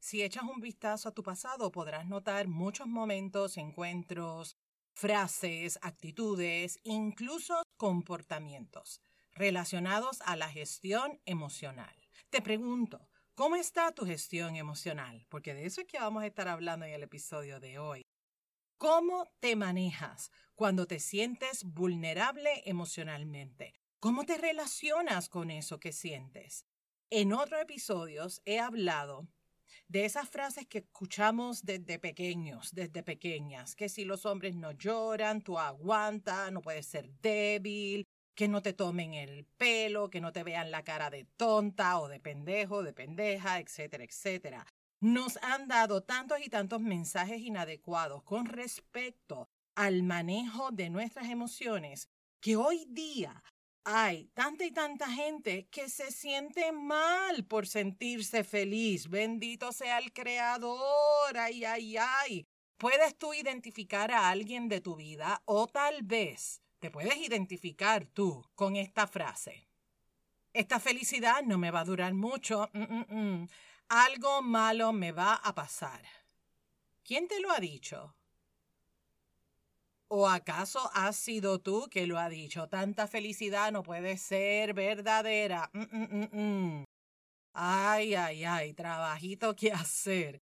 Si echas un vistazo a tu pasado, podrás notar muchos momentos, encuentros, frases, actitudes, incluso comportamientos relacionados a la gestión emocional. Te pregunto, ¿cómo está tu gestión emocional? Porque de eso es que vamos a estar hablando en el episodio de hoy. ¿Cómo te manejas cuando te sientes vulnerable emocionalmente? ¿Cómo te relacionas con eso que sientes? En otros episodios he hablado de esas frases que escuchamos desde pequeños, desde pequeñas, que si los hombres no lloran, tú aguanta, no puedes ser débil, que no te tomen el pelo, que no te vean la cara de tonta o de pendejo, de pendeja, etcétera, etcétera. Nos han dado tantos y tantos mensajes inadecuados con respecto al manejo de nuestras emociones que hoy día hay tanta y tanta gente que se siente mal por sentirse feliz. Bendito sea el Creador. Ay, ay, ay. Puedes tú identificar a alguien de tu vida o tal vez te puedes identificar tú con esta frase. Esta felicidad no me va a durar mucho. Mm, mm, mm. Algo malo me va a pasar. ¿Quién te lo ha dicho? ¿O acaso has sido tú que lo ha dicho? Tanta felicidad no puede ser verdadera. Mm, mm, mm, ay, ay, ay, trabajito que hacer.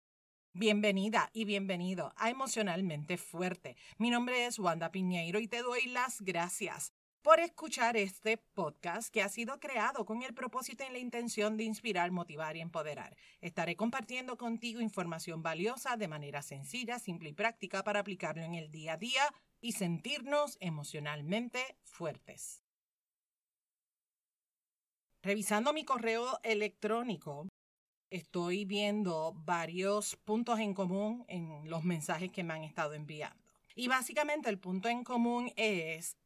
Bienvenida y bienvenido a Emocionalmente Fuerte. Mi nombre es Wanda Piñeiro y te doy las gracias por escuchar este podcast que ha sido creado con el propósito y la intención de inspirar, motivar y empoderar. Estaré compartiendo contigo información valiosa de manera sencilla, simple y práctica para aplicarlo en el día a día y sentirnos emocionalmente fuertes. Revisando mi correo electrónico, estoy viendo varios puntos en común en los mensajes que me han estado enviando. Y básicamente el punto en común es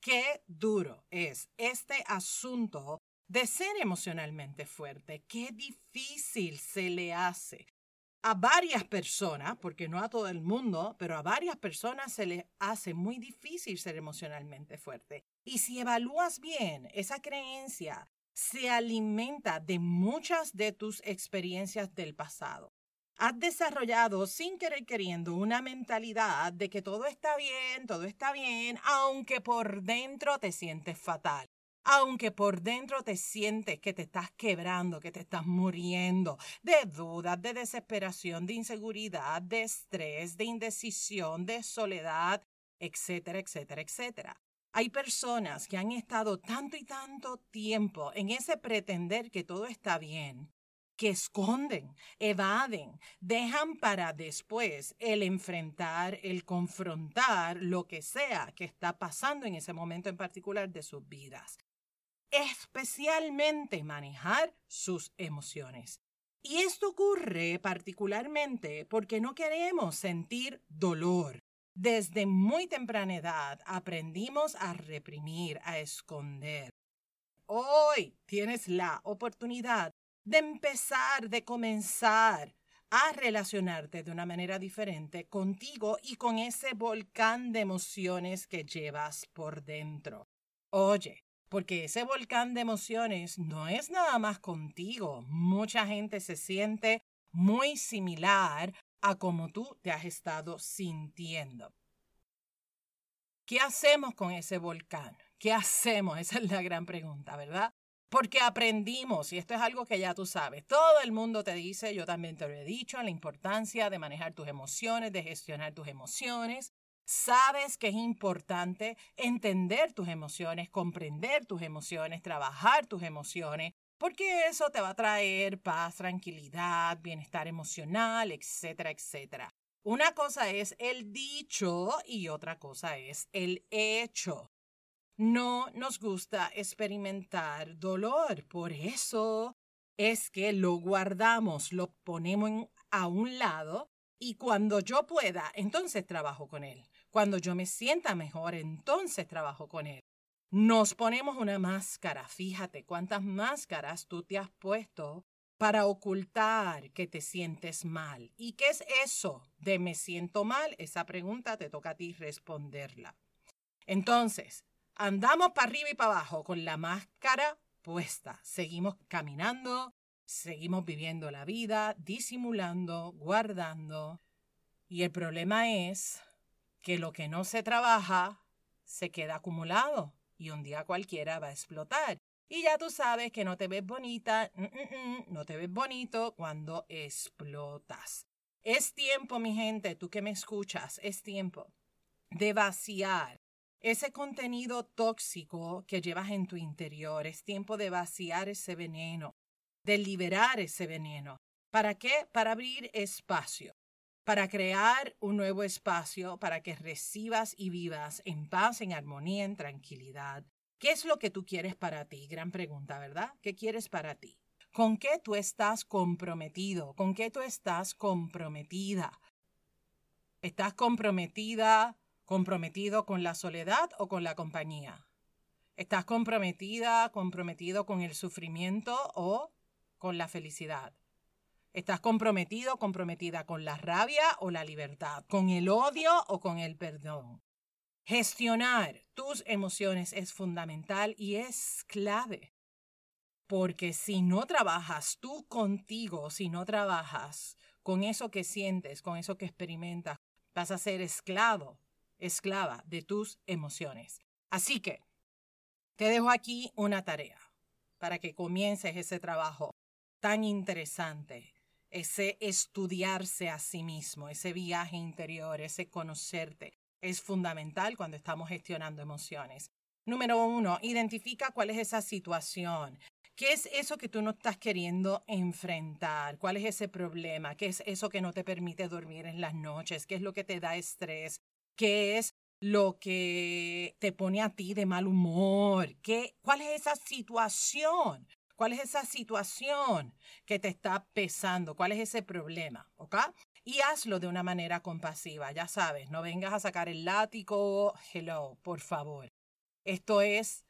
qué duro es este asunto de ser emocionalmente fuerte, qué difícil se le hace a varias personas, porque no a todo el mundo, pero a varias personas se les hace muy difícil ser emocionalmente fuerte. Y si evalúas bien, esa creencia se alimenta de muchas de tus experiencias del pasado. Has desarrollado sin querer queriendo una mentalidad de que todo está bien, todo está bien, aunque por dentro te sientes fatal aunque por dentro te sientes que te estás quebrando, que te estás muriendo de dudas, de desesperación, de inseguridad, de estrés, de indecisión, de soledad, etcétera, etcétera, etcétera. Hay personas que han estado tanto y tanto tiempo en ese pretender que todo está bien, que esconden, evaden, dejan para después el enfrentar, el confrontar lo que sea que está pasando en ese momento en particular de sus vidas especialmente manejar sus emociones. Y esto ocurre particularmente porque no queremos sentir dolor. Desde muy temprana edad aprendimos a reprimir, a esconder. Hoy tienes la oportunidad de empezar, de comenzar a relacionarte de una manera diferente contigo y con ese volcán de emociones que llevas por dentro. Oye, porque ese volcán de emociones no es nada más contigo. Mucha gente se siente muy similar a como tú te has estado sintiendo. ¿Qué hacemos con ese volcán? ¿Qué hacemos? Esa es la gran pregunta, ¿verdad? Porque aprendimos, y esto es algo que ya tú sabes, todo el mundo te dice, yo también te lo he dicho, la importancia de manejar tus emociones, de gestionar tus emociones, Sabes que es importante entender tus emociones, comprender tus emociones, trabajar tus emociones, porque eso te va a traer paz, tranquilidad, bienestar emocional, etcétera, etcétera. Una cosa es el dicho y otra cosa es el hecho. No nos gusta experimentar dolor, por eso es que lo guardamos, lo ponemos a un lado y cuando yo pueda, entonces trabajo con él. Cuando yo me sienta mejor, entonces trabajo con él. Nos ponemos una máscara. Fíjate cuántas máscaras tú te has puesto para ocultar que te sientes mal. ¿Y qué es eso de me siento mal? Esa pregunta te toca a ti responderla. Entonces, andamos para arriba y para abajo con la máscara puesta. Seguimos caminando, Seguimos viviendo la vida, disimulando, guardando. Y el problema es que lo que no se trabaja se queda acumulado y un día cualquiera va a explotar. Y ya tú sabes que no te ves bonita, mm, mm, mm, no te ves bonito cuando explotas. Es tiempo, mi gente, tú que me escuchas, es tiempo de vaciar ese contenido tóxico que llevas en tu interior. Es tiempo de vaciar ese veneno, de liberar ese veneno. ¿Para qué? Para abrir espacio, para crear un nuevo espacio para que recibas y vivas en paz, en armonía, en tranquilidad. ¿Qué es lo que tú quieres para ti? Gran pregunta, ¿verdad? ¿Qué quieres para ti? ¿Con qué tú estás comprometido? ¿Con qué tú estás comprometida? ¿Estás comprometida, comprometido con la soledad o con la compañía? ¿Estás comprometida, comprometido con el sufrimiento o con la felicidad? ¿Estás comprometido, comprometida con la rabia o la libertad? ¿Con el odio o con el perdón? Gestionar tus emociones es fundamental y es clave. Porque si no trabajas tú contigo, si no trabajas con eso que sientes, con eso que experimentas, vas a ser esclavo, esclava de tus emociones. Así que te dejo aquí una tarea para que comiences ese trabajo tan interesante, ese estudiarse a sí mismo, ese viaje interior, ese conocerte, es fundamental cuando estamos gestionando emociones. Número uno, identifica cuál es esa situación. ¿Qué es eso que tú no estás queriendo enfrentar? ¿Cuál es ese problema? ¿Qué es eso que no te permite dormir en las noches? ¿Qué es lo que te da estrés? ¿Qué es lo que te pone a ti de mal humor? ¿Qué, ¿Cuál es esa situación? ¿Cuál es esa situación que te está pesando? ¿Cuál es ese problema? ¿Ok? y hazlo de una manera compasiva. Ya sabes, no vengas a sacar el látigo. Hello, por favor. Esto es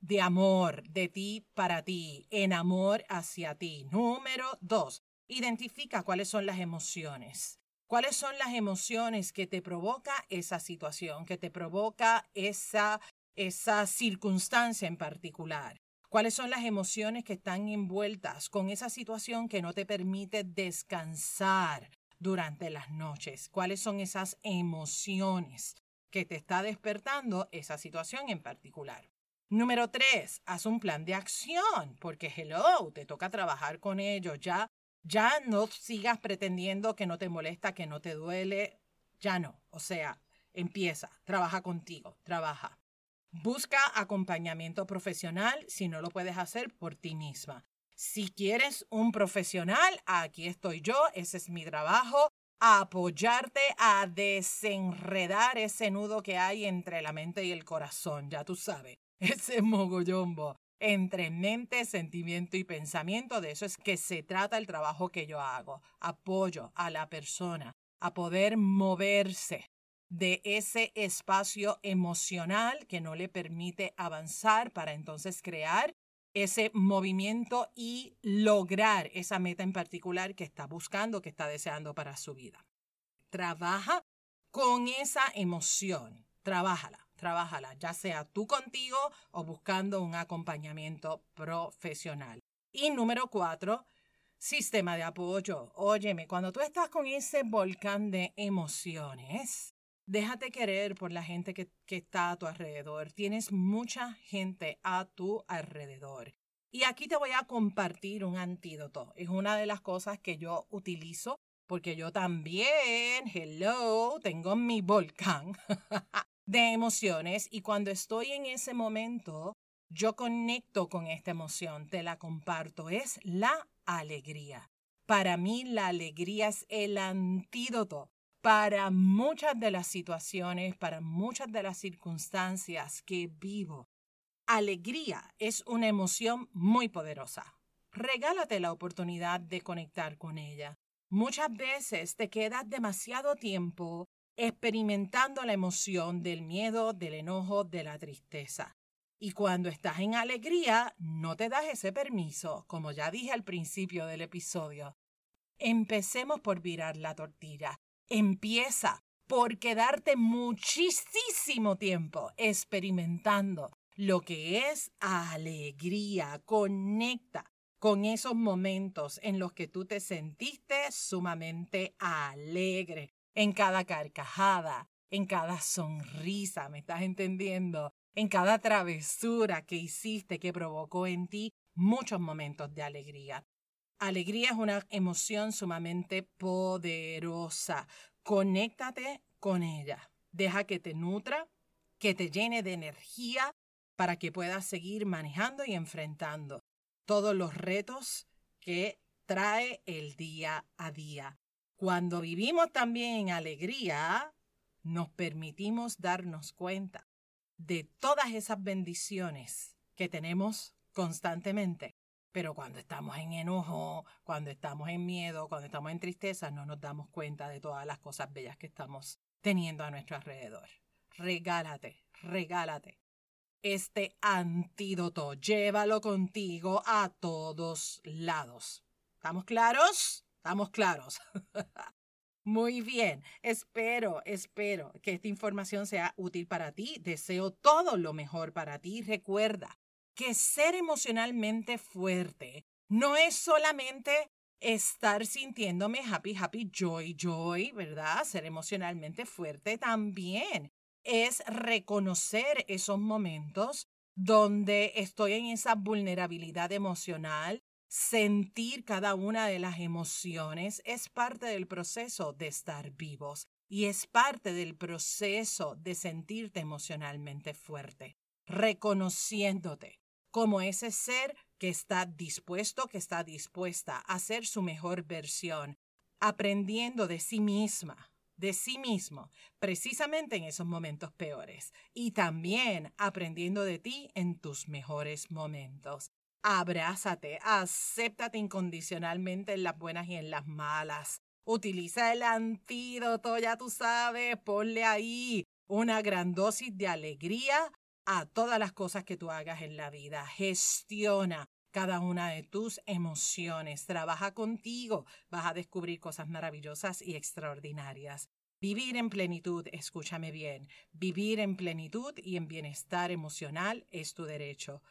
de amor, de ti para ti, en amor hacia ti. Número dos, identifica cuáles son las emociones. ¿Cuáles son las emociones que te provoca esa situación, que te provoca esa, esa circunstancia en particular? ¿Cuáles son las emociones que están envueltas con esa situación que no te permite descansar, durante las noches, cuáles son esas emociones que te está despertando esa situación en particular. Número tres, haz un plan de acción, porque hello, te toca trabajar con ellos. Ya, ya no sigas pretendiendo que no te molesta, que no te duele. Ya no. O sea, empieza, trabaja contigo, trabaja. Busca acompañamiento profesional si no lo puedes hacer por ti misma. Si quieres un profesional, aquí estoy yo, ese es mi trabajo, apoyarte a desenredar ese nudo que hay entre la mente y el corazón, ya tú sabes, ese mogollombo entre mente, sentimiento y pensamiento. De eso es que se trata el trabajo que yo hago. Apoyo a la persona a poder moverse de ese espacio emocional que no le permite avanzar para entonces crear ese movimiento y lograr esa meta en particular que está buscando, que está deseando para su vida. Trabaja con esa emoción, trabájala, trabájala, ya sea tú contigo o buscando un acompañamiento profesional. Y número cuatro, sistema de apoyo. Óyeme, cuando tú estás con ese volcán de emociones, Déjate querer por la gente que, está a tu alrededor. Tienes mucha gente a tu alrededor. Y aquí te voy a compartir un antídoto. Es una de las cosas que yo utilizo porque yo también, hello, tengo mi volcán de emociones y cuando estoy en ese momento, yo conecto con esta emoción, te la comparto. Es la alegría. Para mí la alegría es el antídoto para muchas de las situaciones, para muchas de las circunstancias que vivo. Alegría es una emoción muy poderosa. Regálate la oportunidad de conectar con ella. Muchas veces te quedas demasiado tiempo experimentando la emoción del miedo, del enojo, de la tristeza. Y cuando estás en alegría, no te das ese permiso, como ya dije al principio del episodio. Empecemos por virar la tortilla. Empieza por quedarte muchísimo tiempo experimentando lo que es alegría. Conecta con esos momentos en los que tú te sentiste sumamente alegre, en cada carcajada, en cada sonrisa, ¿me estás entendiendo? En cada travesura que hiciste que provocó en ti muchos momentos de alegría. Alegría es una emoción sumamente poderosa. Conéctate con ella. Deja que te nutra, que te llene de energía para que puedas seguir manejando y enfrentando todos los retos que trae el día a día. Cuando vivimos también en alegría, nos permitimos darnos cuenta de todas esas bendiciones que tenemos constantemente. Pero cuando estamos en enojo, cuando estamos en miedo, cuando estamos en tristeza, no nos damos cuenta de todas las cosas bellas que estamos teniendo a nuestro alrededor. Regálate, regálate este antídoto. Llévalo contigo a todos lados. ¿Estamos claros? Estamos claros. Muy bien, espero, espero que esta información sea útil para ti. Deseo todo lo mejor para ti. Recuerda que ser emocionalmente fuerte no es solamente estar sintiéndome happy, happy, joy, joy, ¿verdad? Ser emocionalmente fuerte también es reconocer esos momentos donde estoy en esa vulnerabilidad emocional, sentir cada una de las emociones es parte del proceso de estar vivos y es parte del proceso de sentirte emocionalmente fuerte, reconociéndote como ese ser que está dispuesto, que está dispuesta a ser su mejor versión, aprendiendo de sí misma, de sí mismo, precisamente en esos momentos peores, y también aprendiendo de ti en tus mejores momentos. Abrázate, acéptate incondicionalmente en las buenas y en las malas. Utiliza el antídoto, ya tú sabes, ponle ahí una gran dosis de alegría a todas las cosas que tú hagas en la vida. Gestiona cada una de tus emociones. Trabaja contigo. Vas a descubrir cosas maravillosas y extraordinarias. Vivir en plenitud, escúchame bien, vivir en plenitud y en bienestar emocional es tu derecho.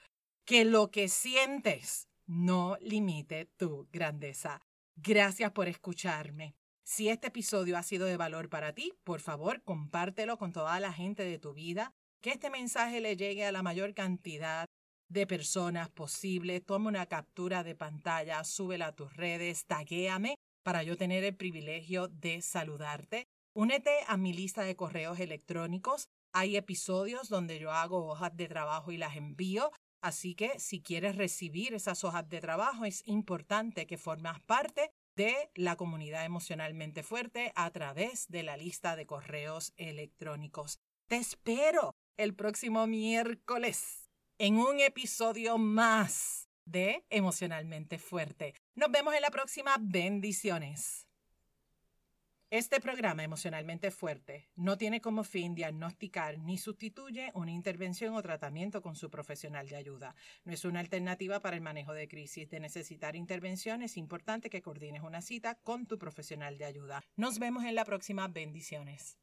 Que lo que sientes no limite tu grandeza. Gracias por escucharme. Si este episodio ha sido de valor para ti, por favor, compártelo con toda la gente de tu vida, que este mensaje le llegue a la mayor cantidad de personas posible. Toma una captura de pantalla, súbela a tus redes, taguéame para yo tener el privilegio de saludarte. Únete a mi lista de correos electrónicos. Hay episodios donde yo hago hojas de trabajo y las envío. Así que si quieres recibir esas hojas de trabajo, es importante que formas parte de la comunidad emocionalmente fuerte a través de la lista de correos electrónicos. Te espero el próximo miércoles en un episodio más de Emocionalmente Fuerte. Nos vemos en la próxima. Bendiciones. Este programa emocionalmente fuerte no tiene como fin diagnosticar ni sustituye una intervención o tratamiento con su profesional de ayuda. No es una alternativa para el manejo de crisis. De necesitar intervención es importante que coordines una cita con tu profesional de ayuda. Nos vemos en la próxima. Bendiciones.